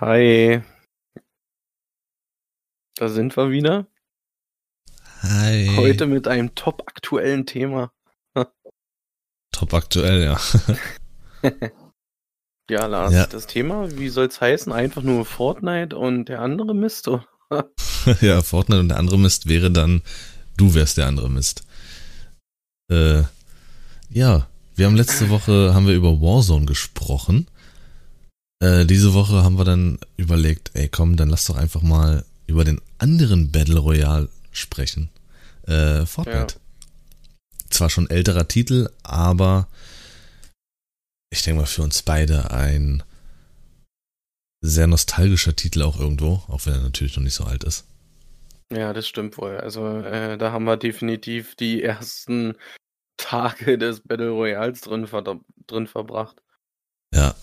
Hi. Da sind wir wieder. Hi. Heute mit einem top aktuellen Thema. Top aktuell, ja. Ja, Lars, Ja. das Thema, wie soll's heißen? Einfach nur Fortnite und der andere Mist? ja, Fortnite und der andere Mist wäre dann, du wärst der andere Mist. Äh, ja, wir haben letzte Woche, haben wir über Warzone gesprochen. Äh, diese Woche haben wir dann überlegt, ey komm, dann lass doch einfach mal über den anderen Battle Royale sprechen. Äh, Fortnite. Zwar schon älterer Titel, aber ich denke mal für uns beide ein sehr nostalgischer Titel auch irgendwo, auch wenn er natürlich noch nicht so alt ist. Ja, das stimmt wohl. Also, äh, da haben wir definitiv die ersten Tage des Battle Royals drin, ver drin verbracht. Ja.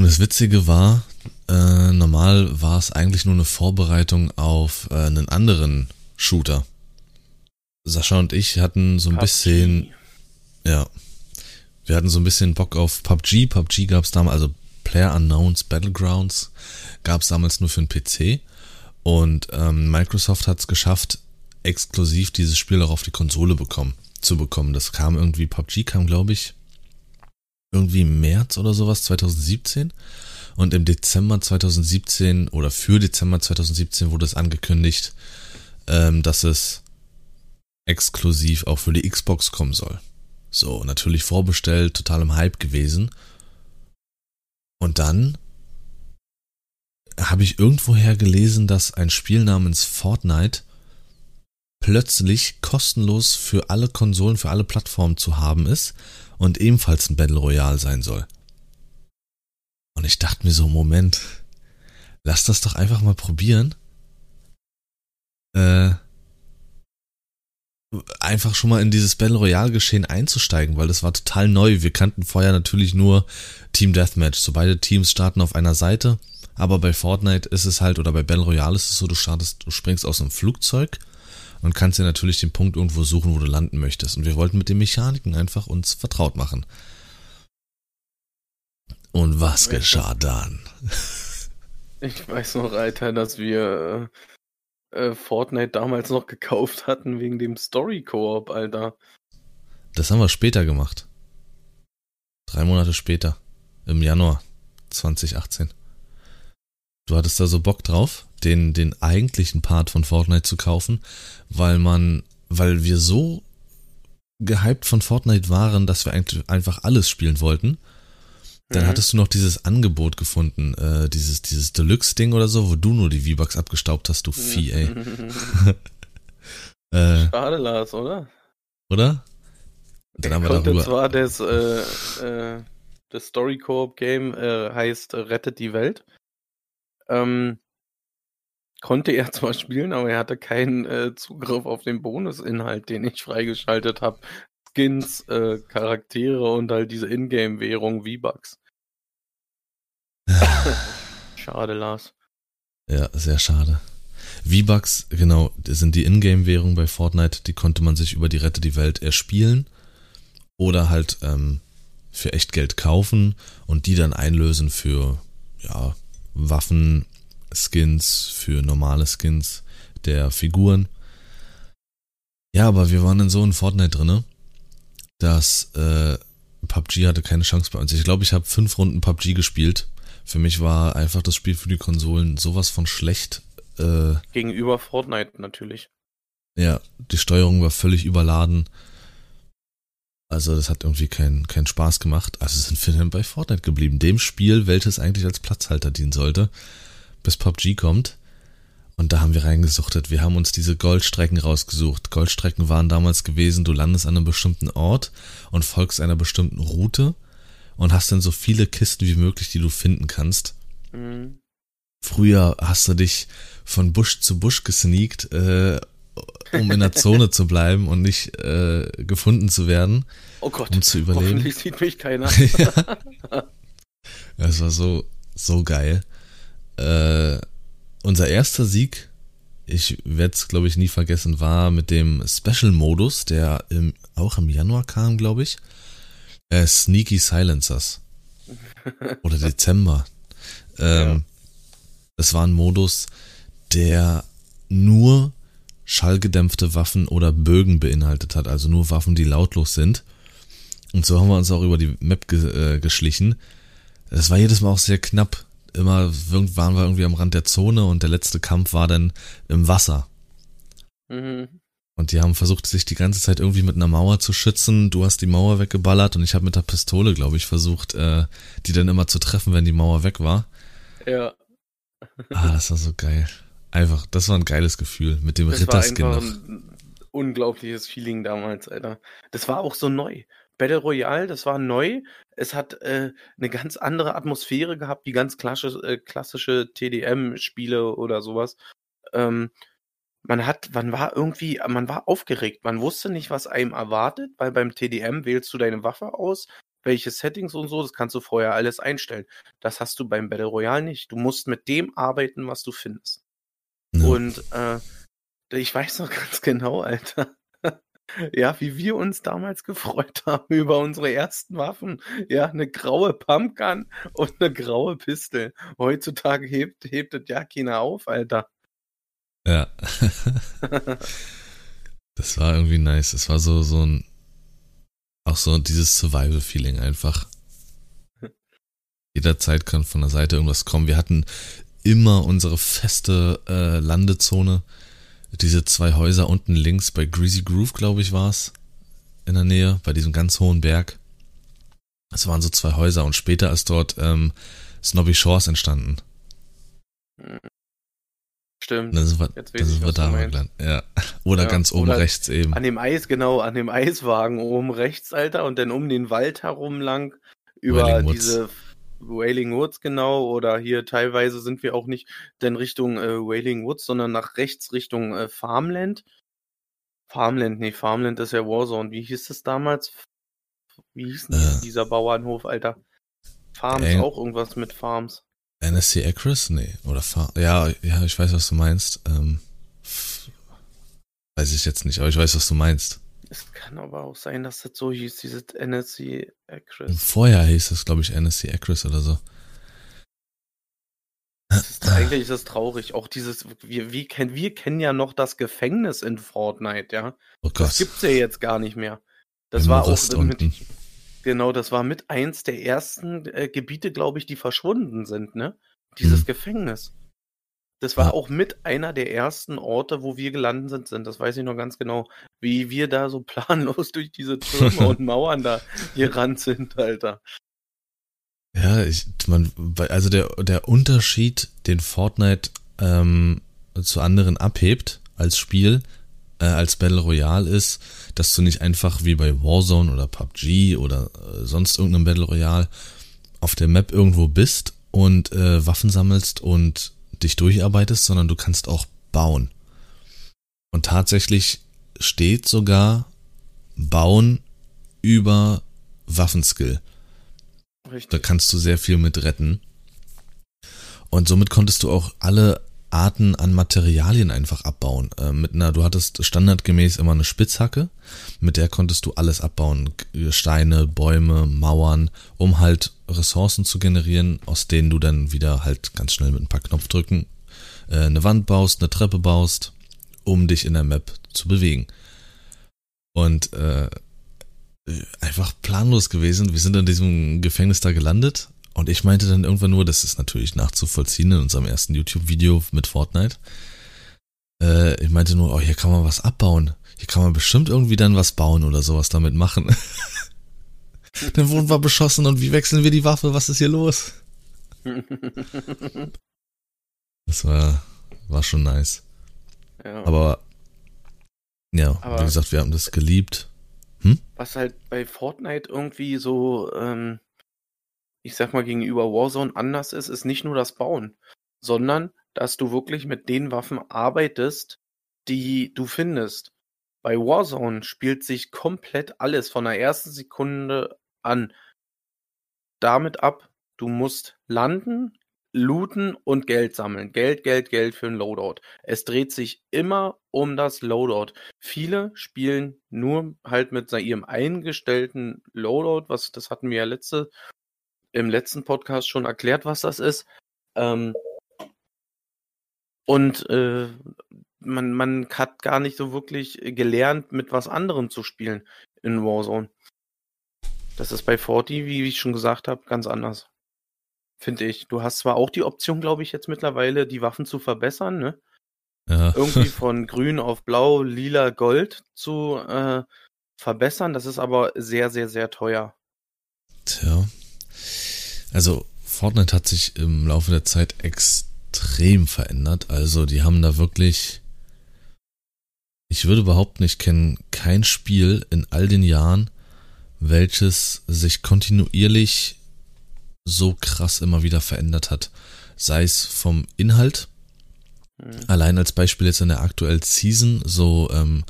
Und das Witzige war, äh, normal war es eigentlich nur eine Vorbereitung auf äh, einen anderen Shooter. Sascha und ich hatten so ein PUBG. bisschen, ja, wir hatten so ein bisschen Bock auf PUBG. PUBG gab es damals, also Player Unknowns Battlegrounds gab es damals nur für den PC. Und ähm, Microsoft hat es geschafft, exklusiv dieses Spiel auch auf die Konsole bekommen, zu bekommen. Das kam irgendwie, PUBG kam, glaube ich, irgendwie im März oder sowas, 2017. Und im Dezember 2017 oder für Dezember 2017 wurde es angekündigt, ähm, dass es exklusiv auch für die Xbox kommen soll. So, natürlich vorbestellt, total im Hype gewesen. Und dann habe ich irgendwoher gelesen, dass ein Spiel namens Fortnite plötzlich kostenlos für alle Konsolen, für alle Plattformen zu haben ist und ebenfalls ein Battle Royale sein soll. Und ich dachte mir so, Moment, lass das doch einfach mal probieren. Äh, einfach schon mal in dieses Battle Royale Geschehen einzusteigen, weil das war total neu. Wir kannten vorher natürlich nur Team Deathmatch. So beide Teams starten auf einer Seite, aber bei Fortnite ist es halt oder bei Battle Royale ist es so, du startest, du springst aus einem Flugzeug und kannst dir natürlich den Punkt irgendwo suchen, wo du landen möchtest. Und wir wollten mit den Mechaniken einfach uns vertraut machen. Und was du- geschah dann? Ich weiß noch, Alter, dass wir äh, äh, Fortnite damals noch gekauft hatten wegen dem Story-Koop, Alter. Das haben wir später gemacht. Drei Monate später. Im Januar 2018. Du hattest da so Bock drauf, den, den eigentlichen Part von Fortnite zu kaufen, weil man, weil wir so gehypt von Fortnite waren, dass wir eigentlich einfach alles spielen wollten. Dann Mhm. hattest du noch dieses Angebot gefunden, äh, dieses, dieses Deluxe-Ding oder so, wo du nur die V-Bucks abgestaubt hast, du Vieh, ey. Äh, Schade, Lars, oder? oder? Dann haben wir darüber. zwar das, äh, äh, das Story-Koop-Game äh, heißt äh, Rettet die Welt. Ähm, konnte er zwar spielen, aber er hatte keinen äh, Zugriff auf den Bonusinhalt, den ich freigeschaltet habe. Skins, äh, Charaktere und halt diese Ingame-Währung V-Bucks. Schade, Lars. Ja, sehr schade. V-Bucks, genau, sind die Ingame-Währungen bei Fortnite, die konnte man sich über die Rette die Welt erspielen oder halt ähm, für echt Geld kaufen und die dann einlösen für ja, Waffen, Skins, für normale Skins der Figuren. Ja, aber wir waren dann so in Fortnite drinne, dass äh, PUBG hatte keine Chance bei uns. Ich glaube, ich habe fünf Runden PUBG gespielt. Für mich war einfach das Spiel für die Konsolen sowas von schlecht. Äh, Gegenüber Fortnite natürlich. ja, die Steuerung war völlig überladen. Also das hat irgendwie keinen keinen Spaß gemacht. Also sind wir dann bei Fortnite geblieben. Dem Spiel, welches eigentlich als Platzhalter dienen sollte, bis PUBG kommt. Und da haben wir reingesuchtet. Wir haben uns diese Goldstrecken rausgesucht. Goldstrecken waren damals gewesen, du landest an einem bestimmten Ort und folgst einer bestimmten Route und hast dann so viele Kisten wie möglich, die du finden kannst. Mhm. Früher hast du dich von Busch zu Busch gesneakt, äh, um in der Zone zu bleiben und nicht äh, gefunden zu werden, Oh Gott, um zu überleben. hoffentlich sieht mich keiner. ja. Das war so, so geil. Äh, unser erster Sieg, ich werde es glaube ich nie vergessen, war mit dem Special-Modus, der im, auch im Januar kam, glaube ich. Äh, Sneaky Silencers. Oder Dezember. Ähm, Es war ein Modus, der nur schallgedämpfte Waffen oder Bögen beinhaltet hat, also nur Waffen, die lautlos sind. Und so haben wir uns auch über die Map ge äh, geschlichen. Es war jedes Mal auch sehr knapp. Immer waren wir irgendwie am Rand der Zone und der letzte Kampf war dann im Wasser. Mhm. Und die haben versucht, sich die ganze Zeit irgendwie mit einer Mauer zu schützen. Du hast die Mauer weggeballert und ich habe mit der Pistole, glaube ich, versucht, äh, die dann immer zu treffen, wenn die Mauer weg war. Ja. ah, das war so geil. Einfach, das war ein geiles Gefühl mit dem Ritterskin noch. Ein unglaubliches Feeling damals, Alter. Das war auch so neu. Battle Royale, das war neu. Es hat äh, eine ganz andere Atmosphäre gehabt, wie ganz klassische, äh, klassische TDM-Spiele oder sowas. Ähm, man hat, man war irgendwie, man war aufgeregt. Man wusste nicht, was einem erwartet, weil beim TDM wählst du deine Waffe aus, welche Settings und so, das kannst du vorher alles einstellen. Das hast du beim Battle Royale nicht. Du musst mit dem arbeiten, was du findest. Ja. Und äh, ich weiß noch ganz genau, Alter. Ja, wie wir uns damals gefreut haben über unsere ersten Waffen. Ja, eine graue Pumpgun und eine graue Pistol. Heutzutage hebt, hebt das ja keiner auf, Alter. Ja. das war irgendwie nice. Es war so, so ein, auch so dieses Survival-Feeling einfach. Jederzeit kann von der Seite irgendwas kommen. Wir hatten immer unsere feste äh, Landezone. Diese zwei Häuser unten links bei Greasy Groove, glaube ich, war es. In der Nähe, bei diesem ganz hohen Berg. Es waren so zwei Häuser und später ist dort ähm, Snobby Shores entstanden. Stimmt. Dann sind wir, Jetzt dann sind wir da gelandet. Ja. Oder ja, ganz oben oder rechts eben. An dem Eis, genau, an dem Eiswagen oben rechts, Alter, und dann um den Wald herum lang über diese Wailing Woods genau oder hier teilweise sind wir auch nicht denn Richtung äh, Wailing Woods, sondern nach rechts Richtung äh, Farmland. Farmland, nee, Farmland ist ja Warzone. Wie hieß es damals? Wie hieß denn äh, dieser Bauernhof, Alter? Farms, äh, auch irgendwas mit Farms. NSC Acris? Nee, oder Far ja, ja, ich weiß, was du meinst. Ähm, weiß ich jetzt nicht, aber ich weiß, was du meinst. Es kann aber auch sein, dass das so hieß, dieses NSC Acris. Vorher hieß es, glaube ich, NSC Acris oder so. Ist, eigentlich ist das traurig. Auch dieses, wir, wir, kennen, wir kennen ja noch das Gefängnis in Fortnite, ja. Oh Gott. Das gibt's ja jetzt gar nicht mehr. Das Im war Rost auch mit, genau, das war mit eins der ersten äh, Gebiete, glaube ich, die verschwunden sind, ne? Dieses hm. Gefängnis. Das war auch mit einer der ersten Orte, wo wir gelandet sind. Das weiß ich noch ganz genau, wie wir da so planlos durch diese Türme und Mauern da gerannt sind, Alter. Ja, ich, man, also der, der Unterschied, den Fortnite ähm, zu anderen abhebt als Spiel, äh, als Battle Royale ist, dass du nicht einfach wie bei Warzone oder PUBG oder äh, sonst irgendeinem Battle Royale auf der Map irgendwo bist und äh, Waffen sammelst und dich durcharbeitest, sondern du kannst auch bauen. Und tatsächlich steht sogar Bauen über Waffenskill. Richtig. Da kannst du sehr viel mit retten. Und somit konntest du auch alle Arten an Materialien einfach abbauen. Äh, mit einer, du hattest standardgemäß immer eine Spitzhacke, mit der konntest du alles abbauen. Steine, Bäume, Mauern, um halt Ressourcen zu generieren, aus denen du dann wieder halt ganz schnell mit ein paar Knopfdrücken äh, eine Wand baust, eine Treppe baust, um dich in der Map zu bewegen. Und äh, einfach planlos gewesen. Wir sind in diesem Gefängnis da gelandet und ich meinte dann irgendwann nur, das ist natürlich nachzuvollziehen in unserem ersten YouTube-Video mit Fortnite. Äh, ich meinte nur, oh, hier kann man was abbauen. Hier kann man bestimmt irgendwie dann was bauen oder sowas damit machen. dann wurden wir beschossen und wie wechseln wir die Waffe? Was ist hier los? das war, war schon nice. Ja. Aber, ja, Aber wie gesagt, wir haben das geliebt. Hm? Was halt bei Fortnite irgendwie so, ähm, ich sag mal, gegenüber Warzone anders ist, ist nicht nur das Bauen, sondern dass du wirklich mit den Waffen arbeitest, die du findest. Bei Warzone spielt sich komplett alles von der ersten Sekunde an damit ab, du musst landen, looten und Geld sammeln. Geld, Geld, Geld für ein Loadout. Es dreht sich immer um das Loadout. Viele spielen nur halt mit ihrem eingestellten Loadout, was das hatten wir ja letzte im letzten Podcast schon erklärt, was das ist. Ähm, Und äh, man, man hat gar nicht so wirklich gelernt, mit was anderem zu spielen in Warzone. Das ist bei 40, wie ich schon gesagt habe, ganz anders. Finde ich. Du hast zwar auch die Option, glaube ich, jetzt mittlerweile, die Waffen zu verbessern, ne? Ja. Irgendwie von grün auf blau, lila, gold zu äh, verbessern. Das ist aber sehr, sehr, sehr teuer. Tja. Also Fortnite hat sich im Laufe der Zeit extrem verändert. Also die haben da wirklich, ich würde behaupten, ich kenne kein Spiel in all den Jahren, welches sich kontinuierlich so krass immer wieder verändert hat. Sei es vom Inhalt, mhm. allein als Beispiel jetzt in der aktuellen Season, so ähm,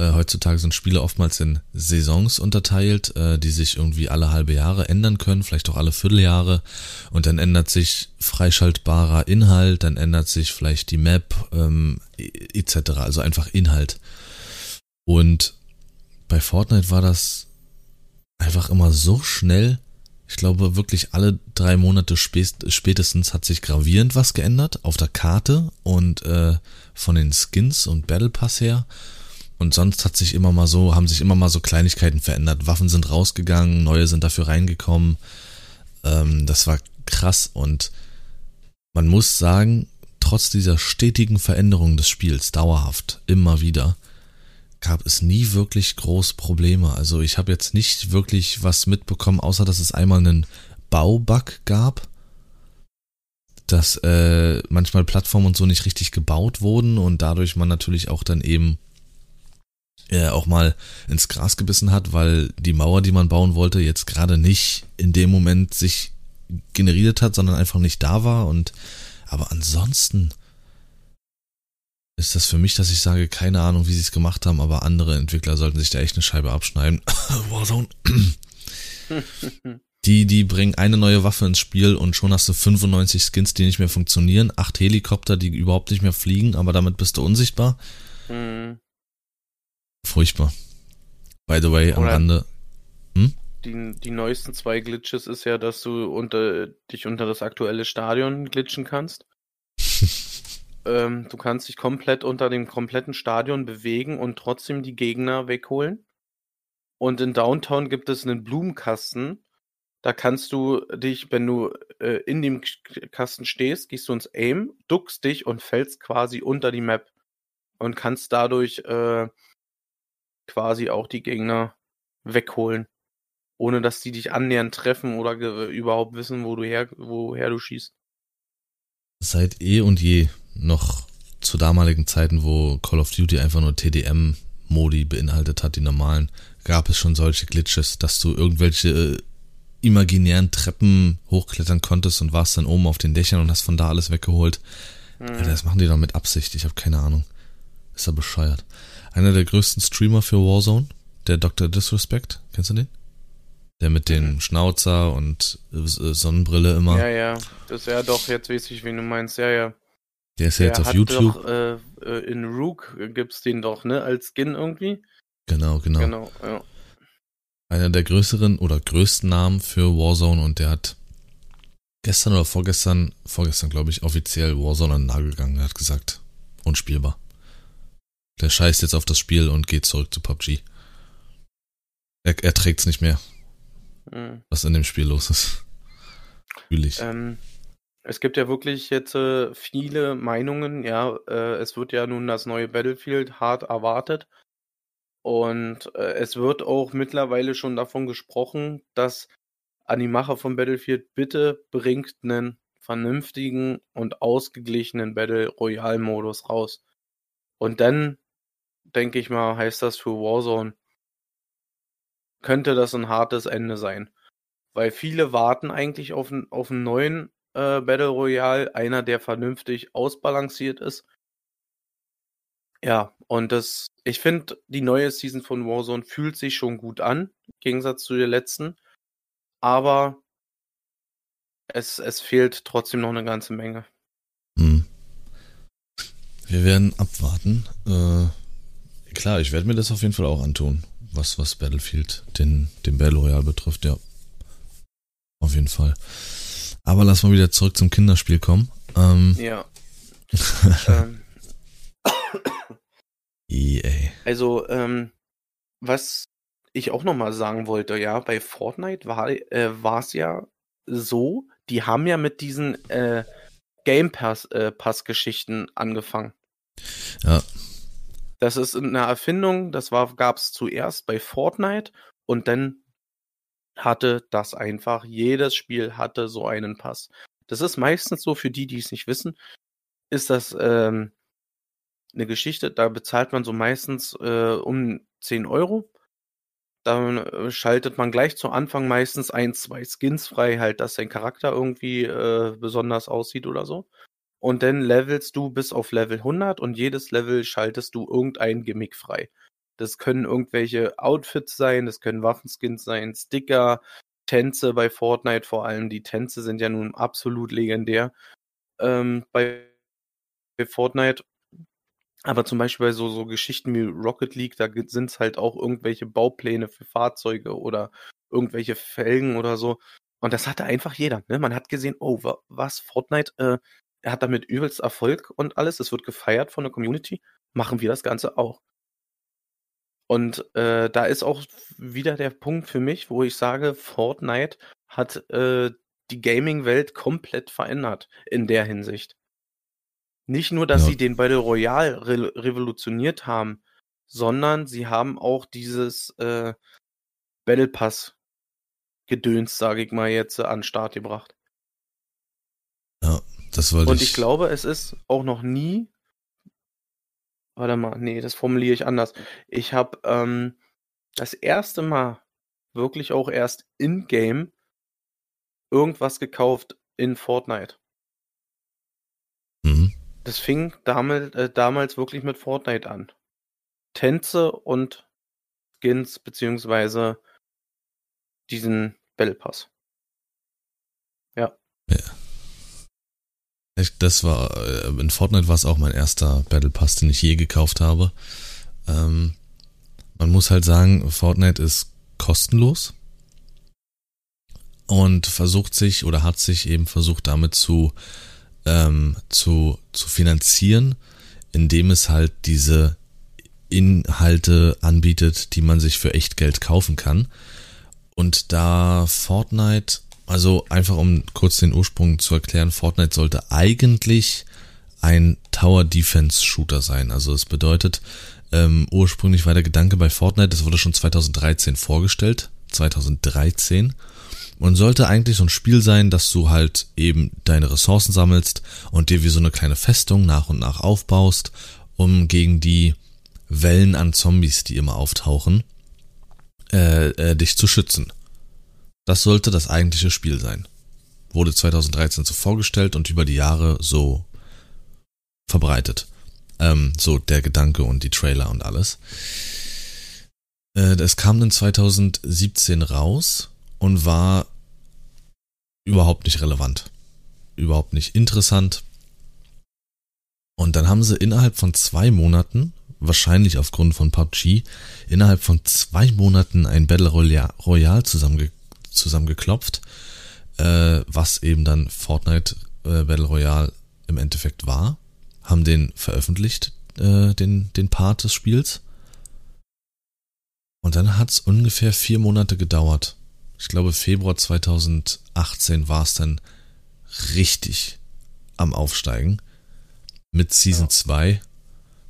äh, heutzutage sind Spiele oftmals in Saisons unterteilt, äh, die sich irgendwie alle halbe Jahre ändern können, vielleicht auch alle Vierteljahre. Und dann ändert sich freischaltbarer Inhalt, dann ändert sich vielleicht die Map ähm, etc. Also einfach Inhalt. Und bei Fortnite war das einfach immer so schnell. Ich glaube, wirklich alle drei Monate spätestens hat sich gravierend was geändert auf der Karte und äh, von den Skins und Battle Pass her. Und sonst hat sich immer mal so, haben sich immer mal so Kleinigkeiten verändert. Waffen sind rausgegangen, neue sind dafür reingekommen. Ähm, das war krass und man muss sagen, trotz dieser stetigen Veränderung des Spiels, dauerhaft, immer wieder, gab es nie wirklich groß Probleme. Also ich habe jetzt nicht wirklich was mitbekommen, außer dass es einmal einen Baubug gab, dass äh, manchmal Plattformen und so nicht richtig gebaut wurden und dadurch man natürlich auch dann eben äh, auch mal ins Gras gebissen hat, weil die Mauer, die man bauen wollte, jetzt gerade nicht in dem Moment sich generiert hat, sondern einfach nicht da war. Und aber ansonsten ist das für mich, dass ich sage, keine Ahnung, wie sie es gemacht haben, aber andere Entwickler sollten sich da echt eine Scheibe abschneiden. Warzone. die, die bringen eine neue Waffe ins Spiel und schon hast du 95 Skins, die nicht mehr funktionieren, acht Helikopter, die überhaupt nicht mehr fliegen, aber damit bist du unsichtbar. Mhm. Furchtbar. By the way, am Oder Rande. Hm? Die, die neuesten zwei Glitches ist ja, dass du unter, dich unter das aktuelle Stadion glitschen kannst. ähm, du kannst dich komplett unter dem kompletten Stadion bewegen und trotzdem die Gegner wegholen. Und in Downtown gibt es einen Blumenkasten. Da kannst du dich, wenn du äh, in dem Kasten stehst, gehst du ins Aim, duckst dich und fällst quasi unter die Map. Und kannst dadurch äh, quasi auch die Gegner wegholen. Ohne dass die dich annähernd treffen oder überhaupt wissen, wo du her, woher du schießt. Seit eh und je noch zu damaligen Zeiten, wo Call of Duty einfach nur TDM-Modi beinhaltet hat, die normalen, gab es schon solche Glitches, dass du irgendwelche äh, imaginären Treppen hochklettern konntest und warst dann oben auf den Dächern und hast von da alles weggeholt. Mhm. Alter, das machen die doch mit Absicht, ich habe keine Ahnung. Ist ja bescheuert einer der größten Streamer für Warzone, der Dr. Disrespect. Kennst du den? Der mit dem mhm. Schnauzer und äh, Sonnenbrille immer. Ja, ja. Das ist ja doch, jetzt weiß ich, wen du meinst. Ja, ja. Der ist ja jetzt auf YouTube. Doch, äh, äh, in Rook gibt's den doch, ne? Als Skin irgendwie. Genau, genau. Genau, ja. Einer der größeren oder größten Namen für Warzone und der hat gestern oder vorgestern, vorgestern glaube ich, offiziell Warzone an den Nagel gegangen. Er hat gesagt, unspielbar. Der scheißt jetzt auf das Spiel und geht zurück zu PUBG. Er, er trägt's nicht mehr. Mhm. Was in dem Spiel los ist. Fühl ich. Ähm, es gibt ja wirklich jetzt äh, viele Meinungen, ja, äh, es wird ja nun das neue Battlefield hart erwartet. Und äh, es wird auch mittlerweile schon davon gesprochen, dass an die Macher von Battlefield bitte bringt einen vernünftigen und ausgeglichenen Battle Royale Modus raus. Und dann denke ich mal, heißt das für Warzone, könnte das ein hartes Ende sein. Weil viele warten eigentlich auf, auf einen neuen äh, Battle Royale, einer, der vernünftig ausbalanciert ist. Ja, und das, ich finde, die neue Season von Warzone fühlt sich schon gut an, im Gegensatz zu der letzten. Aber es, es fehlt trotzdem noch eine ganze Menge. Hm. Wir werden abwarten. Äh, Klar, ich werde mir das auf jeden Fall auch antun, was, was Battlefield, den, den Battle Royale betrifft, ja. Auf jeden Fall. Aber lass mal wieder zurück zum Kinderspiel kommen. Ähm, ja. ähm, EA. Also, ähm, was ich auch nochmal sagen wollte, ja, bei Fortnite war äh, es ja so, die haben ja mit diesen äh, Game Pass, äh, Pass Geschichten angefangen. Ja. Das ist eine Erfindung, das gab es zuerst bei Fortnite und dann hatte das einfach jedes Spiel hatte so einen Pass. Das ist meistens so für die, die es nicht wissen, ist das ähm, eine Geschichte, da bezahlt man so meistens äh, um 10 Euro. Dann äh, schaltet man gleich zu Anfang meistens ein, zwei Skins frei, halt, dass dein Charakter irgendwie äh, besonders aussieht oder so. Und dann levelst du bis auf Level 100 und jedes Level schaltest du irgendein Gimmick frei. Das können irgendwelche Outfits sein, das können Waffenskins sein, Sticker, Tänze bei Fortnite vor allem. Die Tänze sind ja nun absolut legendär ähm, bei Fortnite. Aber zum Beispiel bei so, so Geschichten wie Rocket League, da sind es halt auch irgendwelche Baupläne für Fahrzeuge oder irgendwelche Felgen oder so. Und das hatte einfach jeder. Ne? Man hat gesehen, oh, was, Fortnite, äh, er hat damit übelst Erfolg und alles. Es wird gefeiert von der Community. Machen wir das Ganze auch. Und äh, da ist auch wieder der Punkt für mich, wo ich sage, Fortnite hat äh, die Gaming-Welt komplett verändert in der Hinsicht. Nicht nur, dass ja. sie den Battle Royale re revolutioniert haben, sondern sie haben auch dieses äh, Battle Pass Gedöns, sage ich mal jetzt, an den Start gebracht. Das wollte ich. Und ich glaube, es ist auch noch nie. Warte mal, nee, das formuliere ich anders. Ich habe ähm, das erste Mal wirklich auch erst in-game irgendwas gekauft in Fortnite. Mhm. Das fing damals, äh, damals wirklich mit Fortnite an. Tänze und Skins beziehungsweise diesen Battle Pass. Ja. ja. Das war, äh, in Fortnite war es auch mein erster Battle Pass, den ich je gekauft habe. Ähm, man muss halt sagen, Fortnite ist kostenlos und versucht sich oder hat sich eben versucht damit zu ähm, zu, zu finanzieren, indem es halt diese Inhalte anbietet, die man sich für echt Geld kaufen kann. Und da Fortnite, also einfach um kurz den Ursprung zu erklären, Fortnite sollte eigentlich ein Tower Defense Shooter sein. Also es bedeutet, ähm, ursprünglich war der Gedanke bei Fortnite, das wurde schon 2013 vorgestellt, 2013 und sollte eigentlich so ein Spiel sein, dass du halt eben deine Ressourcen sammelst und dir wie so eine kleine Festung nach und nach aufbaust, um gegen die Wellen an Zombies, die immer auftauchen, äh, äh, dich zu schützen. Das sollte das eigentliche Spiel sein. Wurde 2013 so vorgestellt und über die Jahre so verbreitet. Ähm, so der Gedanke und die Trailer und alles. Äh, es kam dann 2017 raus und war überhaupt nicht relevant, überhaupt nicht interessant. Und dann haben sie innerhalb von zwei Monaten, wahrscheinlich aufgrund von PUBG, innerhalb von zwei Monaten ein Battle Royale zusammenge zusammengeklopft, äh, was eben dann Fortnite äh, Battle Royale im Endeffekt war, haben den veröffentlicht, äh, den, den Part des Spiels. Und dann hat es ungefähr vier Monate gedauert, ich glaube Februar 2018 war es dann richtig am Aufsteigen. Mit Season ja. 2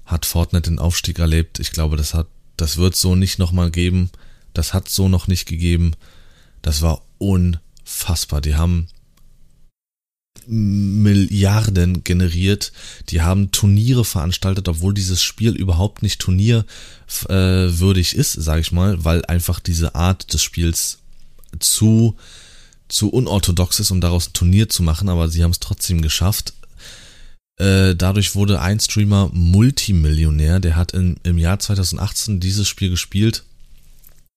hat Fortnite den Aufstieg erlebt. Ich glaube, das hat, das wird so nicht nochmal geben. Das hat so noch nicht gegeben. Das war unfassbar. Die haben Milliarden generiert. Die haben Turniere veranstaltet, obwohl dieses Spiel überhaupt nicht turnierwürdig ist, sage ich mal, weil einfach diese Art des Spiels zu, zu unorthodox ist, um daraus ein Turnier zu machen, aber sie haben es trotzdem geschafft. Äh, dadurch wurde ein Streamer Multimillionär, der hat in, im Jahr 2018 dieses Spiel gespielt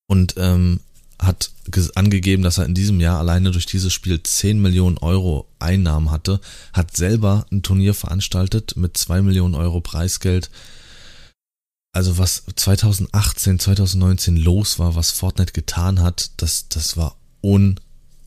und ähm, hat angegeben, dass er in diesem Jahr alleine durch dieses Spiel 10 Millionen Euro Einnahmen hatte, hat selber ein Turnier veranstaltet mit 2 Millionen Euro Preisgeld. Also was 2018, 2019 los war, was Fortnite getan hat, das, das war un,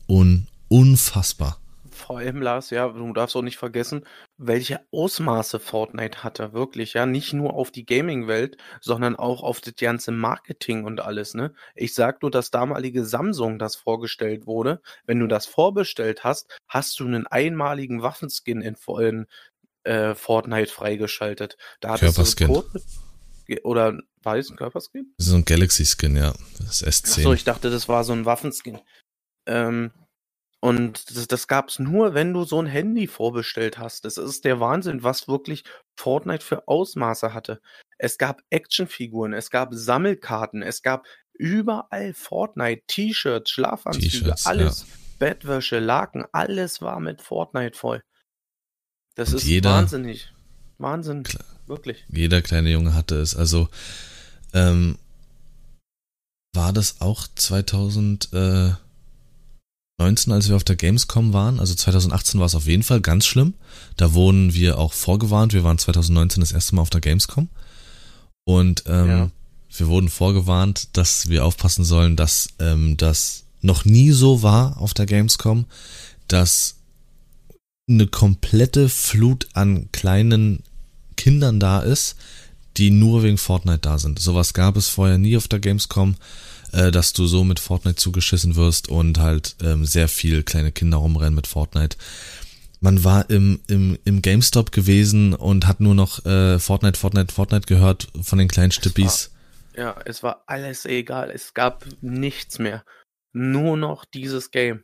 un, unfassbar. Vor allem, Lars, ja, du darfst auch nicht vergessen, welche Ausmaße Fortnite hatte, wirklich, ja, nicht nur auf die Gaming-Welt, sondern auch auf das ganze Marketing und alles, ne? Ich sag nur, dass damalige Samsung das vorgestellt wurde. Wenn du das vorbestellt hast, hast du einen einmaligen Waffenskin in, in äh, Fortnite freigeschaltet. Da hattest Körperskin. du oder war das ein Körperskin? Das ist so ein Galaxy-Skin, ja. Das S10. Achso, ich dachte, das war so ein Waffenskin. Ähm, und das, das gab es nur, wenn du so ein Handy vorbestellt hast. Das ist der Wahnsinn, was wirklich Fortnite für Ausmaße hatte. Es gab Actionfiguren, es gab Sammelkarten, es gab überall Fortnite, T-Shirts, Schlafanzüge, alles, Bettwäsche, Laken, alles war mit Fortnite voll. Das Und ist jeder- wahnsinnig. Wahnsinn, Klar. wirklich. Jeder kleine Junge hatte es. Also ähm, war das auch 2019, als wir auf der Gamescom waren? Also 2018 war es auf jeden Fall ganz schlimm. Da wurden wir auch vorgewarnt. Wir waren 2019 das erste Mal auf der Gamescom. Und ähm, Ja. wir wurden vorgewarnt, dass wir aufpassen sollen, dass ähm, das noch nie so war auf der Gamescom, dass eine komplette Flut an kleinen Kindern da ist, die nur wegen Fortnite da sind. Sowas gab es vorher nie auf der Gamescom, äh, dass du so mit Fortnite zugeschissen wirst und halt ähm, sehr viel kleine Kinder rumrennen mit Fortnite. Man war im, im, im GameStop gewesen und hat nur noch äh, Fortnite, Fortnite, Fortnite gehört von den kleinen Stippis. Ja, es war alles egal. Es gab nichts mehr. Nur noch dieses Game.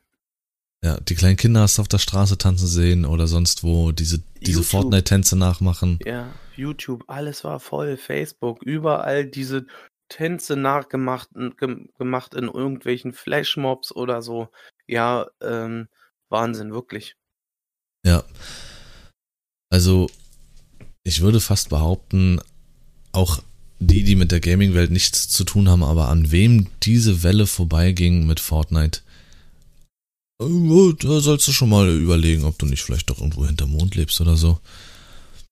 Ja, die kleinen Kinder hast du auf der Straße tanzen sehen oder sonst wo diese, diese. Fortnite-Tänze nachmachen. Ja, YouTube, alles war voll, Facebook, überall diese Tänze nachgemacht gem- gemacht in irgendwelchen Flashmobs oder so. Ja, ähm, Wahnsinn, wirklich. Ja. Also, ich würde fast behaupten, auch die, die mit der Gaming-Welt nichts zu tun haben, aber an wem diese Welle vorbeiging mit Fortnite, da sollst du schon mal überlegen, ob du nicht vielleicht doch irgendwo hinterm Mond lebst oder so.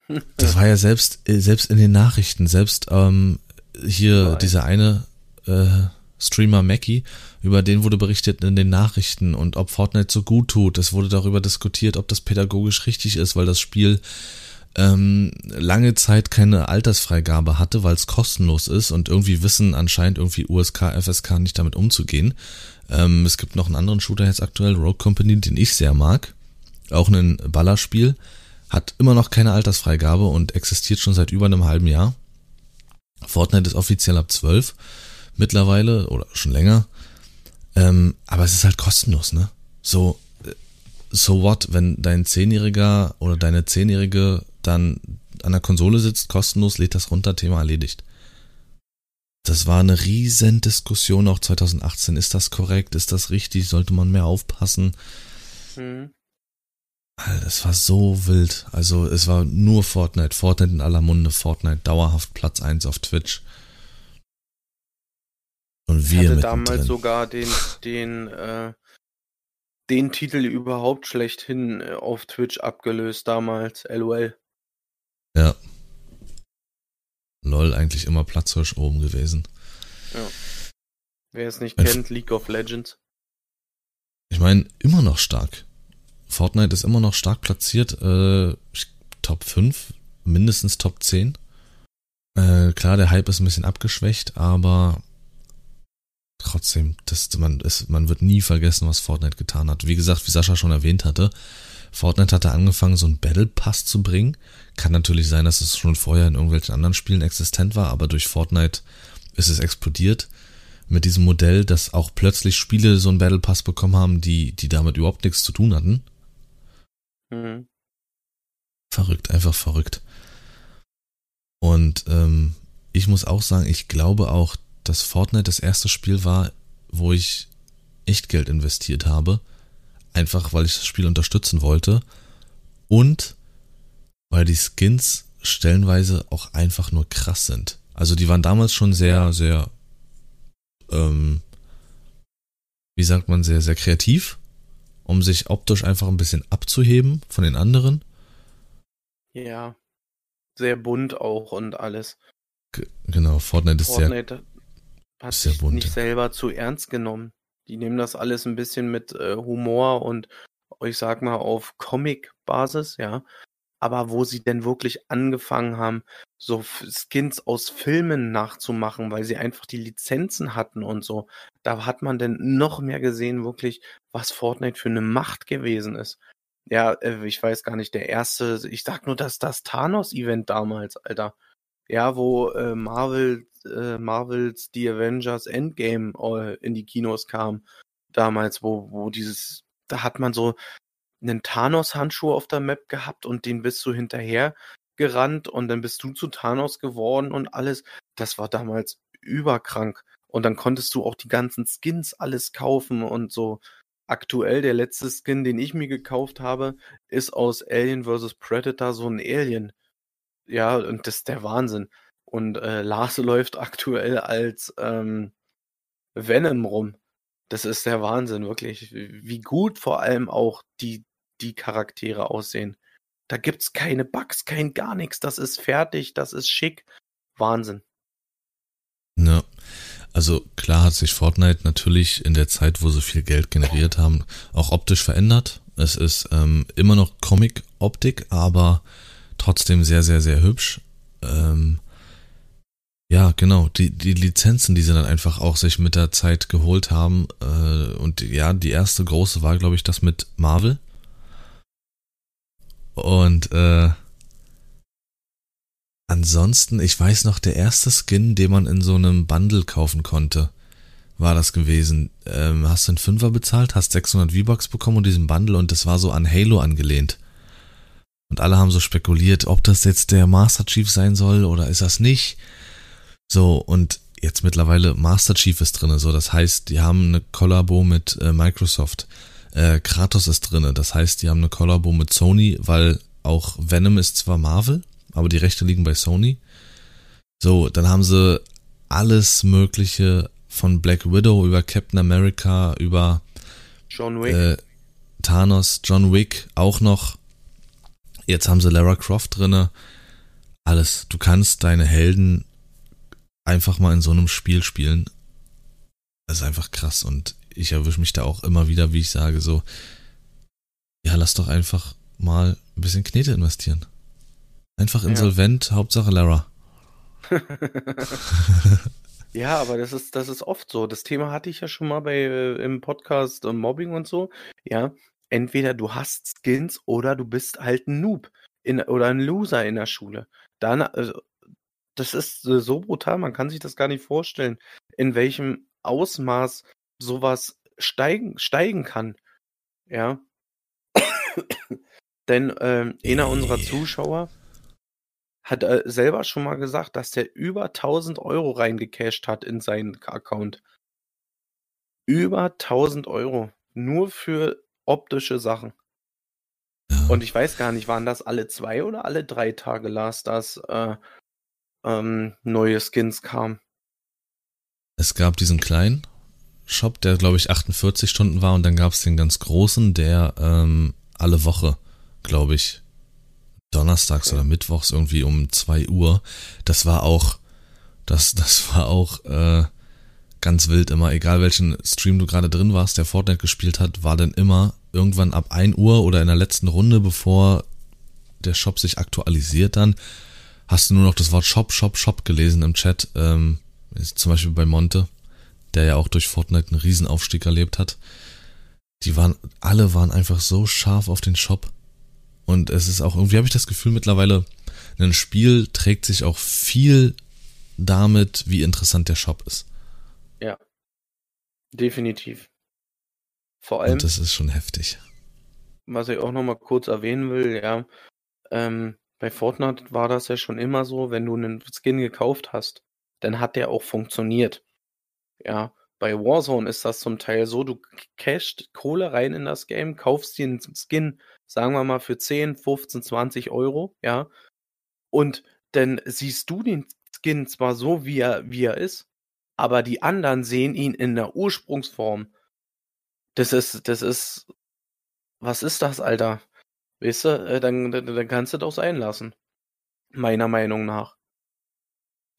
Das war ja selbst, äh, selbst in den Nachrichten, selbst ähm, hier Überall. dieser eine äh, Streamer Mackie, über den wurde berichtet in den Nachrichten und ob Fortnite so gut tut. Es wurde darüber diskutiert, ob das pädagogisch richtig ist, weil das Spiel ähm, lange Zeit keine Altersfreigabe hatte, weil es kostenlos ist und irgendwie wissen anscheinend irgendwie USK, FSK nicht damit umzugehen. Ähm, es gibt noch einen anderen Shooter jetzt aktuell, Rogue Company, den ich sehr mag. Auch ein Ballerspiel. Hat immer noch keine Altersfreigabe und existiert schon seit über einem halben Jahr. Fortnite ist offiziell ab 12 mittlerweile oder schon länger. Ähm, aber es ist halt kostenlos, ne? So, äh, so what, wenn dein Zehnjähriger oder deine Zehnjährige dann an der Konsole sitzt, kostenlos, lädt das runter, Thema erledigt. Das war eine riesen Diskussion auch 2018. Ist das korrekt? Ist das richtig? Sollte man mehr aufpassen? Hm. Das war so wild. Also es war nur Fortnite. Fortnite in aller Munde. Fortnite dauerhaft Platz 1 auf Twitch. Und Ich wir hatte mit damals sogar den, den, äh, den Titel überhaupt schlechthin äh, auf Twitch abgelöst damals, LOL. Ja. LOL eigentlich immer Platzhirsch oben gewesen. Wer es nicht Ein- kennt, League of Legends. Ich meine, immer noch stark. Fortnite ist immer noch stark platziert. Äh, Top 5, mindestens Top 10. Äh, klar, der Hype ist ein bisschen abgeschwächt, aber trotzdem, das, man, ist, man wird nie vergessen, was Fortnite getan hat. Wie gesagt, wie Sascha schon erwähnt hatte, Fortnite hatte angefangen, so einen Battle Pass zu bringen. Kann natürlich sein, dass es schon vorher in irgendwelchen anderen Spielen existent war, aber durch Fortnite ist es explodiert mit diesem Modell, dass auch plötzlich Spiele so einen Battle Pass bekommen haben, die, die damit überhaupt nichts zu tun hatten. Mhm. Verrückt, einfach verrückt. Und ähm, ich muss auch sagen, ich glaube auch, dass Fortnite das erste Spiel war, wo ich echt Geld investiert habe. Einfach weil ich das Spiel unterstützen wollte. Und weil die Skins stellenweise auch einfach nur krass sind. Also die waren damals schon sehr, sehr, ähm, wie sagt man, sehr, sehr kreativ, um sich optisch einfach ein bisschen abzuheben von den anderen. Ja. Sehr bunt auch und alles. G genau, Fortnite ist sehr, Fortnite hat sehr sich bunt. nicht selber zu ernst genommen. Die nehmen das alles ein bisschen mit äh, Humor und ich sag mal, auf Comic-Basis, ja. Aber wo sie denn wirklich angefangen haben, so Skins aus Filmen nachzumachen, weil sie einfach die Lizenzen hatten und so. Da hat man denn noch mehr gesehen, wirklich, was Fortnite für eine Macht gewesen ist. Ja, äh, ich weiß gar nicht, der erste, ich sag nur, dass das Thanos-Event damals, Alter. Ja, wo äh, Marvel, äh, Marvels The Avengers Endgame äh, in die Kinos kam. Damals, wo, wo dieses, da hat man so einen Thanos-Handschuh auf der Map gehabt und den bist du hinterher gerannt und dann bist du zu Thanos geworden und alles. Das war damals überkrank. Und dann konntest du auch die ganzen Skins alles kaufen und so. Aktuell der letzte Skin, den ich mir gekauft habe, ist aus Alien vs. Predator so ein Alien. Ja, und das ist der Wahnsinn. Und äh, Lars läuft aktuell als ähm, Venom rum. Das ist der Wahnsinn, wirklich. Wie gut vor allem auch die, die Charaktere aussehen. Da gibt's keine Bugs, kein gar nichts. Das ist fertig, das ist schick. Wahnsinn. Ja. Also klar hat sich Fortnite natürlich in der Zeit, wo sie viel Geld generiert haben, auch optisch verändert. Es ist ähm, immer noch Comic-Optik, aber trotzdem sehr, sehr, sehr hübsch. Ähm, ja, genau. Die, die Lizenzen, die sie dann einfach auch sich mit der Zeit geholt haben. Äh, und ja, die erste große war, glaube ich, das mit Marvel. Und äh, ansonsten, ich weiß noch, der erste Skin, den man in so einem Bundle kaufen konnte, war das gewesen. Ähm, hast du einen Fünfer bezahlt, hast 600 V-Bucks bekommen und diesen Bundle und das war so an Halo angelehnt. Und alle haben so spekuliert, ob das jetzt der Master Chief sein soll oder ist das nicht. So, und jetzt mittlerweile Master Chief ist drinne. So, das heißt, die haben eine Kollabo mit äh, Microsoft. Äh, Kratos ist drinne. Das heißt, die haben eine Kollabo mit Sony, weil auch Venom ist zwar Marvel, aber die Rechte liegen bei Sony. So, dann haben sie alles Mögliche von Black Widow über Captain America, über John Wick. Äh, Thanos, John Wick auch noch. Jetzt haben sie Lara Croft drinne. Alles. Du kannst deine Helden einfach mal in so einem Spiel spielen. Das ist einfach krass und ich erwische mich da auch immer wieder, wie ich sage, so, ja, lass doch einfach mal ein bisschen Knete investieren. Einfach insolvent, ja. Hauptsache Lara. ja, aber das ist, das ist oft so. Das Thema hatte ich ja schon mal bei äh, im Podcast äh, Mobbing und so. Ja, entweder du hast Skins oder du bist halt ein Noob in, oder ein Loser in der Schule. Dann, also, das ist äh, so brutal, man kann sich das gar nicht vorstellen, in welchem Ausmaß sowas steigen, steigen kann. Ja. Denn ähm, einer unserer Zuschauer hat äh, selber schon mal gesagt, dass der über 1000 Euro reingecasht hat in seinen Account. Über 1000 Euro. Nur für optische Sachen. Und ich weiß gar nicht, waren das alle zwei oder alle drei Tage, Lars, dass äh, ähm, neue Skins kamen? Es gab diesen kleinen Shop, der glaube ich 48 Stunden war und dann gab es den ganz großen, der ähm, alle Woche, glaube ich, donnerstags okay. oder mittwochs irgendwie um 2 Uhr. Das war auch, das, das war auch äh, ganz wild immer, egal welchen Stream du gerade drin warst, der Fortnite gespielt hat, war dann immer irgendwann ab 1 Uhr oder in der letzten Runde, bevor der Shop sich aktualisiert dann, hast du nur noch das Wort Shop, Shop, Shop gelesen im Chat. Ähm, zum Beispiel bei Monte, der ja auch durch Fortnite einen Riesenaufstieg erlebt hat. Die waren, alle waren einfach so scharf auf den Shop. Und es ist auch, irgendwie habe ich das Gefühl mittlerweile, ein Spiel trägt sich auch viel damit, wie interessant der Shop ist. Ja. Definitiv. Vor allem. Und das ist schon heftig. Was ich auch nochmal kurz erwähnen will, ja, ähm, bei Fortnite war das ja schon immer so, wenn du einen Skin gekauft hast, dann hat der auch funktioniert. Ja, bei Warzone ist das zum Teil so, du cashst Kohle rein in das Game, kaufst dir einen Skin, sagen wir mal für 10, 15, 20 Euro, ja, und dann siehst du den Skin zwar so, wie er, wie er ist, aber die anderen sehen ihn in der Ursprungsform. Das ist, das ist, was ist das, Alter? Weißt du, äh, dann, dann, dann kannst du doch sein lassen. Meiner Meinung nach.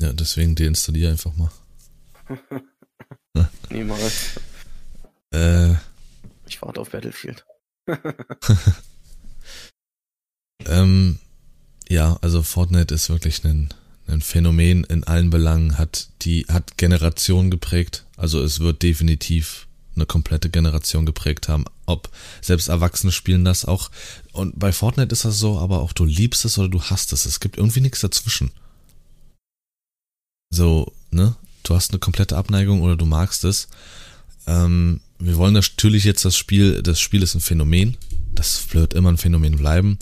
Ja, deswegen deinstalliere einfach mal. Niemals. Äh, ich warte auf Battlefield. ähm, ja, also Fortnite ist wirklich ein, ein Phänomen in allen Belangen, hat die, hat Generationen geprägt. Also es wird definitiv eine komplette Generation geprägt haben. Ob selbst Erwachsene spielen das auch. Und bei Fortnite ist das so, aber auch du liebst es oder du hasst es. Es gibt irgendwie nichts dazwischen. So, ne? Du hast eine komplette Abneigung oder du magst es. Ähm, wir wollen natürlich jetzt das Spiel, das Spiel ist ein Phänomen. Das wird immer ein Phänomen bleiben.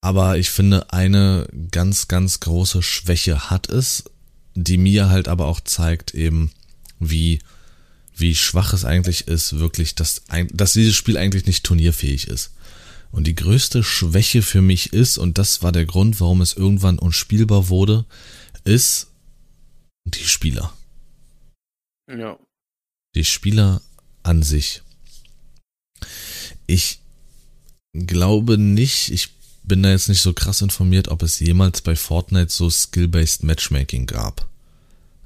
Aber ich finde, eine ganz, ganz große Schwäche hat es, die mir halt aber auch zeigt eben, wie wie schwach es eigentlich ist, wirklich, dass, dass dieses Spiel eigentlich nicht turnierfähig ist. Und die größte Schwäche für mich ist, und das war der Grund, warum es irgendwann unspielbar wurde, ist die Spieler. Ja. Die Spieler an sich. Ich glaube nicht, ich bin da jetzt nicht so krass informiert, ob es jemals bei Fortnite so Skill-Based Matchmaking gab.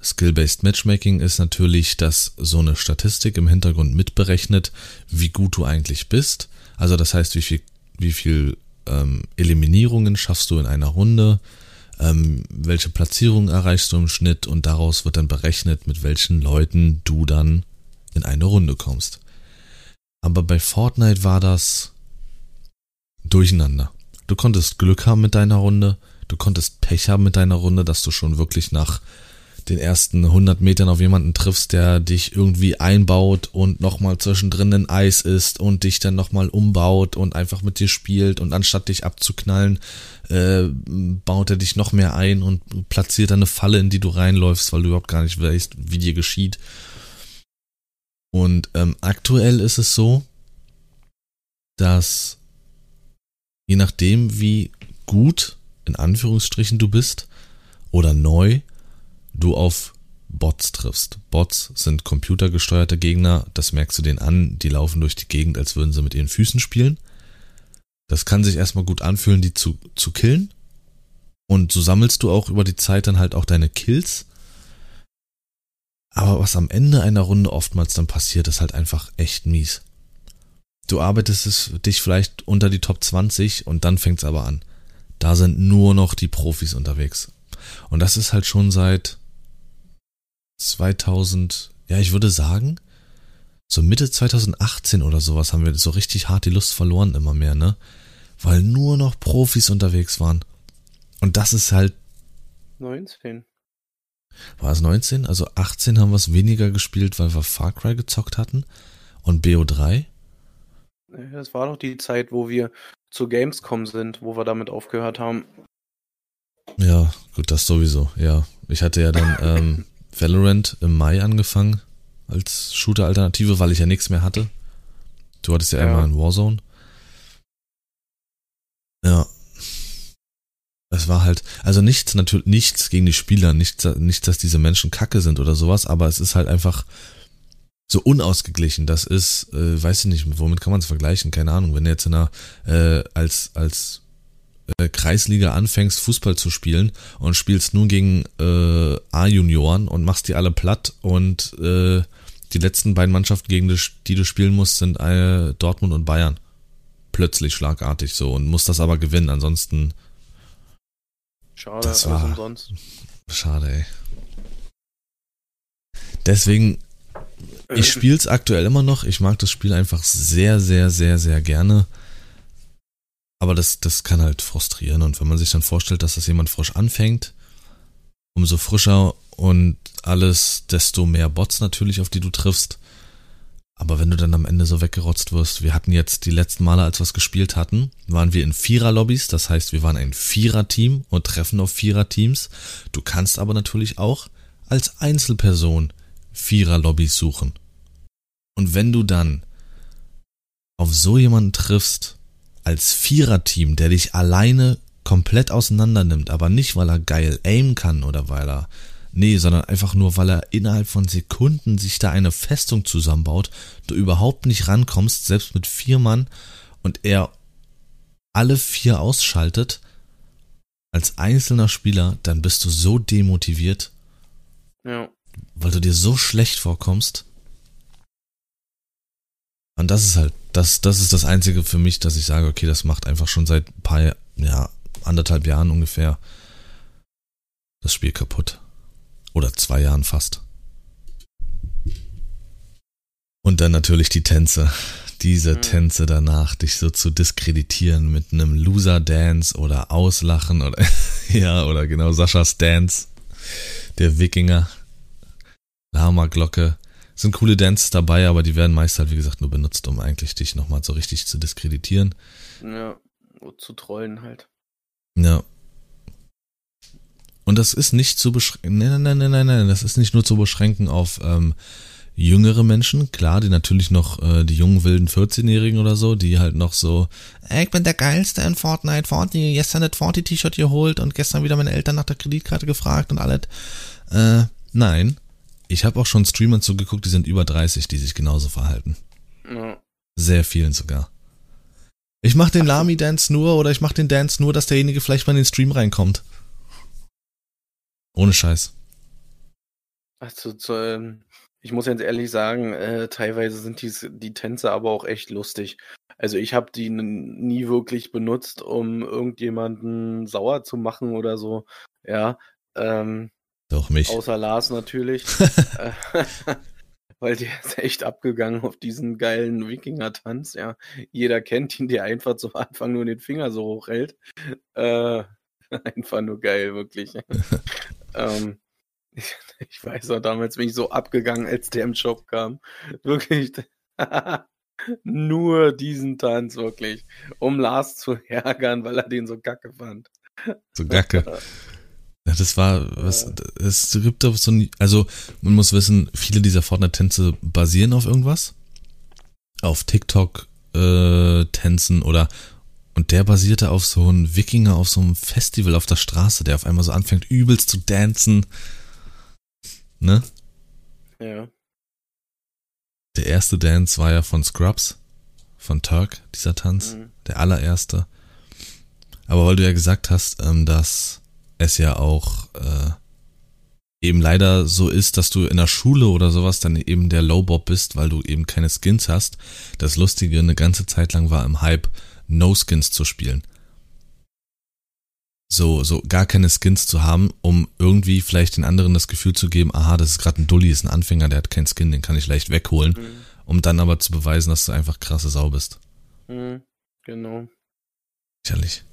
Skill-Based Matchmaking ist natürlich, dass so eine Statistik im Hintergrund mitberechnet, wie gut du eigentlich bist. Also das heißt, wie viel, wie viel ähm, Eliminierungen schaffst du in einer Runde, ähm, welche Platzierung erreichst du im Schnitt und daraus wird dann berechnet, mit welchen Leuten du dann in eine Runde kommst. Aber bei Fortnite war das durcheinander. Du konntest Glück haben mit deiner Runde, du konntest Pech haben mit deiner Runde, dass du schon wirklich nach den ersten 100 Metern auf jemanden triffst, der dich irgendwie einbaut und nochmal zwischendrin ein Eis ist und dich dann nochmal umbaut und einfach mit dir spielt und anstatt dich abzuknallen, äh, baut er dich noch mehr ein und platziert eine Falle, in die du reinläufst, weil du überhaupt gar nicht weißt, wie dir geschieht. Und ähm, aktuell ist es so, dass je nachdem, wie gut in Anführungsstrichen du bist oder neu, du auf Bots triffst. Bots sind computergesteuerte Gegner, das merkst du denen an, die laufen durch die Gegend, als würden sie mit ihren Füßen spielen. Das kann sich erstmal gut anfühlen, die zu, zu killen. Und so sammelst du auch über die Zeit dann halt auch deine Kills. Aber was am Ende einer Runde oftmals dann passiert, ist halt einfach echt mies. Du arbeitest es dich vielleicht unter die Top 20 und dann fängt's aber an. Da sind nur noch die Profis unterwegs. Und das ist halt schon seit 2000, ja, ich würde sagen, so Mitte 2018 oder sowas haben wir so richtig hart die Lust verloren immer mehr, ne? Weil nur noch Profis unterwegs waren. Und das ist halt. 19. War es 19? Also 18 haben wir es weniger gespielt, weil wir Far Cry gezockt hatten. Und BO3? Das war doch die Zeit, wo wir zu Gamescom sind, wo wir damit aufgehört haben. Ja, gut, das sowieso, ja. Ich hatte ja dann ähm, Valorant im Mai angefangen als Shooter-Alternative, weil ich ja nichts mehr hatte. Du hattest ja, ja. einmal in Warzone. Ja. Es war halt, also nichts, natürlich nichts gegen die Spieler, nichts, nichts, dass diese Menschen kacke sind oder sowas, aber es ist halt einfach so unausgeglichen. Das ist, äh, weiß ich nicht, womit kann man es vergleichen? Keine Ahnung. Wenn du jetzt in einer, äh, als, als äh, Kreisliga anfängst, Fußball zu spielen und spielst nun gegen äh, A-Junioren und machst die alle platt und äh, die letzten beiden Mannschaften, gegen die, die du spielen musst, sind äh, Dortmund und Bayern. Plötzlich schlagartig so und musst das aber gewinnen, ansonsten. Schade, das war umsonst. Schade, ey. Deswegen, ich spiel's aktuell immer noch. Ich mag das Spiel einfach sehr, sehr, sehr, sehr gerne. Aber das, das kann halt frustrieren. Und wenn man sich dann vorstellt, dass das jemand frisch anfängt, umso frischer und alles, desto mehr Bots natürlich, auf die du triffst. Aber wenn du dann am Ende so weggerotzt wirst, wir hatten jetzt die letzten Male, als wir es gespielt hatten, waren wir in Vierer-Lobbys, das heißt, wir waren ein Vierer-Team und treffen auf Vierer-Teams. Du kannst aber natürlich auch als Einzelperson Vierer-Lobbys suchen. Und wenn du dann auf so jemanden triffst, als Viererteam, der dich alleine komplett auseinander nimmt, aber nicht, weil er geil aim kann oder weil er, nee, sondern einfach nur, weil er innerhalb von Sekunden sich da eine Festung zusammenbaut, du überhaupt nicht rankommst, selbst mit vier Mann und er alle vier ausschaltet, als einzelner Spieler, dann bist du so demotiviert, ja. weil du dir so schlecht vorkommst. Und das ist halt, Das, das ist das Einzige für mich, dass ich sage, okay, das macht einfach schon seit ein paar, ja, anderthalb Jahren ungefähr das Spiel kaputt. Oder zwei Jahren fast. Und dann natürlich die Tänze. Diese mhm. Tänze danach, dich so zu diskreditieren mit einem Loser-Dance oder Auslachen oder, ja, oder genau Saschas Dance. Der Wikinger. Lama-Glocke. Sind coole Dances dabei, aber die werden meist halt, wie gesagt, nur benutzt, um eigentlich dich nochmal so richtig zu diskreditieren. Ja, zu trollen halt. Ja. Und das ist nicht zu beschränken, nein, nein, nein, nein, nein, das ist nicht nur zu beschränken auf ähm, jüngere Menschen, klar, die natürlich noch, äh, die jungen wilden 14-Jährigen oder so, die halt noch so, ey, ich bin der Geilste in Fortnite, Fortnite, gestern das Fortnite-T-Shirt geholt und gestern wieder meine Eltern nach der Kreditkarte gefragt und alles. Äh, nein, ich habe auch schon Streamern zugeguckt, die sind über 30, die sich genauso verhalten. Ja. Sehr vielen sogar. Ich mach den Lami-Dance nur oder ich mach den Dance nur, dass derjenige vielleicht mal in den Stream reinkommt. Ohne Scheiß. Also, zu, ähm, ich muss jetzt ehrlich sagen, äh, teilweise sind die, die Tänze aber auch echt lustig. Also ich habe die nie wirklich benutzt, um irgendjemanden sauer zu machen oder so. Ja, ähm, doch, mich. Außer Lars natürlich. Äh, weil der ist echt abgegangen auf diesen geilen Wikinger-Tanz. Ja, jeder kennt ihn, der einfach zum Anfang nur den Finger so hoch hält. Äh, einfach nur geil, wirklich. ähm, ich, ich, weiß auch, damals bin ich so abgegangen, als der im Shop kam. Wirklich. nur diesen Tanz, wirklich. Um Lars zu ärgern, weil er den so kacke fand. So kacke. Ja, das war, was, es gibt doch so, also man muss wissen, viele dieser Fortnite-Tänze basieren auf irgendwas. Auf TikTok-Tänzen äh, oder, und der basierte auf so einem Wikinger auf so einem Festival auf der Straße, der auf einmal so anfängt übelst zu dancen. Ne? Ja. Der erste Dance war ja von Scrubs, von Turk, dieser Tanz, mhm. der allererste. Aber weil du ja gesagt hast, ähm, dass es ja auch äh, eben leider so ist, dass du in der Schule oder sowas dann eben der Lowbob bist, weil du eben keine Skins hast. Das Lustige eine ganze Zeit lang war im Hype, No Skins zu spielen. So, so gar keine Skins zu haben, um irgendwie vielleicht den anderen das Gefühl zu geben, aha, das ist gerade ein Dulli, ist ein Anfänger, der hat keinen Skin, den kann ich leicht wegholen, mhm. um dann aber zu beweisen, dass du einfach krasse Sau bist. Mhm, genau. Sicherlich.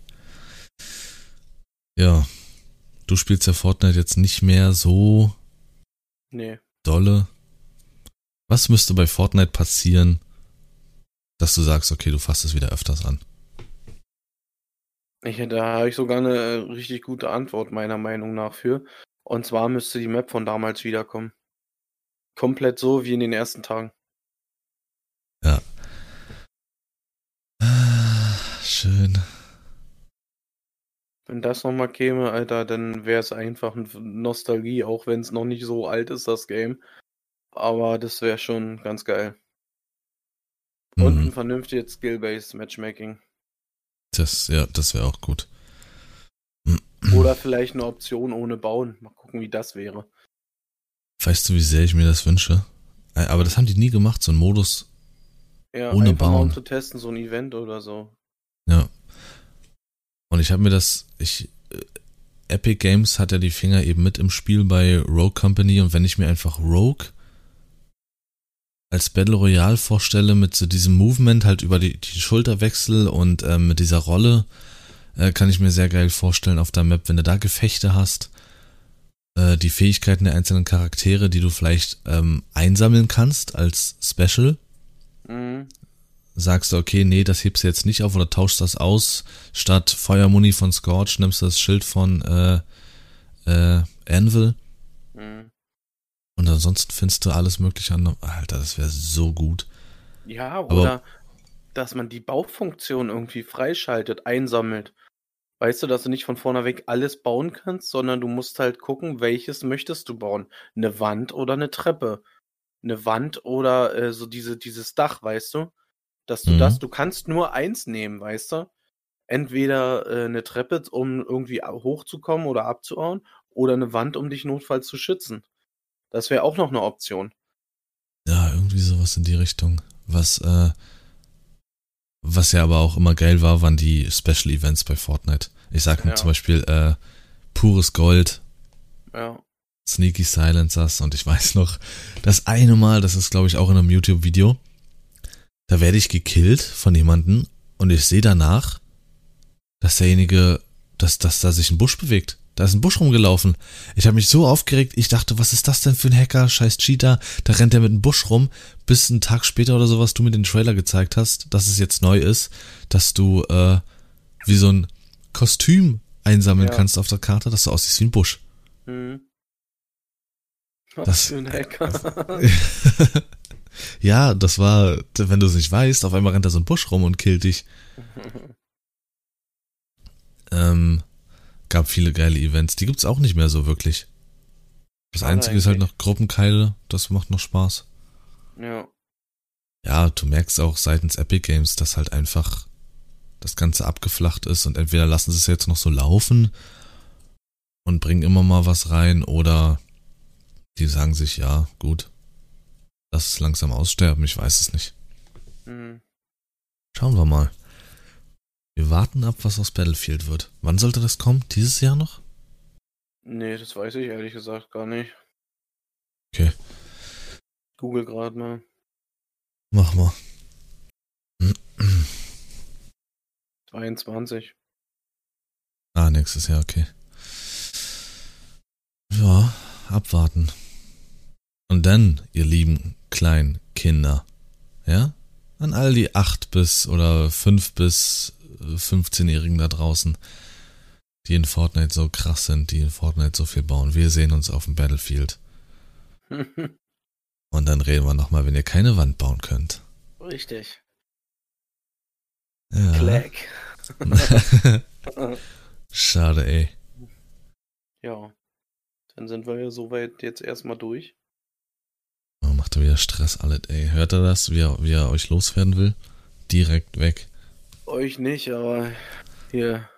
Ja, Du spielst ja Fortnite jetzt nicht mehr so nee. dolle. Was müsste bei Fortnite passieren, dass du sagst, okay, du fasst es wieder öfters an? Ich, da habe ich sogar eine äh, richtig gute Antwort meiner Meinung nach für. Und zwar müsste die Map von damals wiederkommen. Komplett so wie in den ersten Tagen. Ja. Ah, schön. Wenn das nochmal käme, Alter, dann wäre es einfach eine Nostalgie, auch wenn es noch nicht so alt ist, das Game. Aber das wäre schon ganz geil. Und mhm. ein vernünftiges Skill-Based Matchmaking. Das, ja, das wäre auch gut. Oder vielleicht eine Option ohne Bauen. Mal gucken, wie das wäre. Weißt du, wie sehr ich mir das wünsche? Aber das haben die nie gemacht, so ein Modus ja, ohne Bauen. Mal um zu testen, so ein Event oder so. Ja, und ich habe mir das, ich, äh, Epic Games hat ja die Finger eben mit im Spiel bei Rogue Company und wenn ich mir einfach Rogue als Battle Royale vorstelle mit so diesem Movement halt über die, die Schulterwechsel und ähm, mit dieser Rolle, äh, kann ich mir sehr geil vorstellen auf der Map, wenn du da Gefechte hast, äh, die Fähigkeiten der einzelnen Charaktere, die du vielleicht ähm, einsammeln kannst als Special. Mhm sagst du, okay, nee, das hebst du jetzt nicht auf oder tauschst das aus. Statt Feuermuni von Scorch nimmst du das Schild von äh, äh, Anvil. Mhm. Und ansonsten findest du alles mögliche an. Alter, das wäre so gut. Ja, oder Aber, dass man die Baufunktion irgendwie freischaltet, einsammelt. Weißt du, dass du nicht von vorne weg alles bauen kannst, sondern du musst halt gucken, welches möchtest du bauen. Eine Wand oder eine Treppe. Eine Wand oder äh, so diese, dieses Dach, weißt du? Dass du mhm. das, du kannst nur eins nehmen, weißt du? Entweder äh, eine Treppe, um irgendwie hochzukommen oder abzuhauen, oder eine Wand, um dich notfalls zu schützen. Das wäre auch noch eine Option. Ja, irgendwie sowas in die Richtung. Was, äh, Was ja aber auch immer geil war, waren die Special Events bei Fortnite. Ich sag nur Ja. zum Beispiel äh, pures Gold, Ja. Sneaky Silencers und ich weiß noch, das eine Mal, das ist glaube ich auch in einem YouTube-Video, da werde ich gekillt von jemandem und ich sehe danach, dass derjenige, dass, dass da sich ein Busch bewegt. Da ist ein Busch rumgelaufen. Ich habe mich so aufgeregt, ich dachte, was ist das denn für ein Hacker, scheiß Cheater, da rennt der mit einem Busch rum, bis einen Tag später oder sowas du mir den Trailer gezeigt hast, dass es jetzt neu ist, dass du äh, wie so ein Kostüm einsammeln Ja. kannst auf der Karte, dass du aussiehst wie ein Busch. Hm. Was Das- für ein Hacker. ja, das war, wenn du es nicht weißt, auf einmal rennt da so ein Busch rum und killt dich. Ähm, gab viele geile Events. Die gibt's auch nicht mehr so wirklich. Das Schade Einzige ist halt eigentlich. noch Gruppenkeile, das macht noch Spaß. ja. Ja, du merkst auch seitens Epic Games, dass halt einfach das Ganze abgeflacht ist und entweder lassen sie es jetzt noch so laufen und bringen immer mal was rein oder die sagen sich, ja, gut, lass es langsam aussterben, ich weiß es nicht. Hm. Schauen wir mal. Wir warten ab, was aus Battlefield wird. Wann sollte das kommen? Dieses Jahr noch? Nee, das weiß ich ehrlich gesagt gar nicht. Okay. Google gerade mal. Mach mal. 22. Ah, nächstes Jahr, okay. Ja, abwarten. Und dann, ihr lieben kleinen Kinder, ja? An all die 8 bis oder 5 bis äh, 15-Jährigen da draußen, die in Fortnite so krass sind, die in Fortnite so viel bauen. Wir sehen uns auf dem Battlefield. Und dann reden wir nochmal, wenn ihr keine Wand bauen könnt. Richtig. Ja. Clack. Schade, ey. Ja. Dann sind wir ja soweit jetzt erstmal durch. Oh, macht er wieder Stress, alles, ey. Hört er das, wie er, wie er euch loswerden will? Direkt weg. Euch nicht, aber hier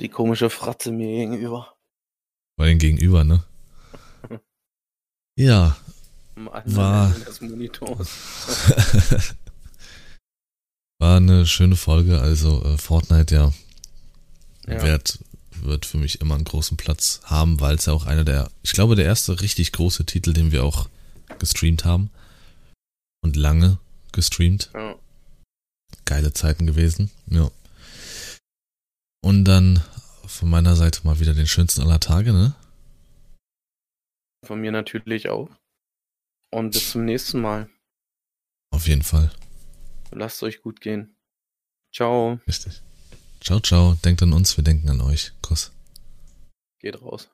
die komische Fratze mir gegenüber. Bei den Gegenüber, ne? Ja, War- war eine schöne Folge. Also äh, Fortnite, ja, Ja. wird, wird für mich immer einen großen Platz haben, weil es ja auch einer der, ich glaube, der erste richtig große Titel, den wir auch gestreamt haben. Und lange gestreamt. Ja. Geile Zeiten gewesen. Ja. Und dann von meiner Seite mal wieder den schönsten aller Tage, ne? Von mir natürlich auch. Und bis zum nächsten Mal. Auf jeden Fall. Lasst euch gut gehen. Ciao. Richtig. Ciao, ciao. Denkt an uns, wir denken an euch. Kuss. Geht raus.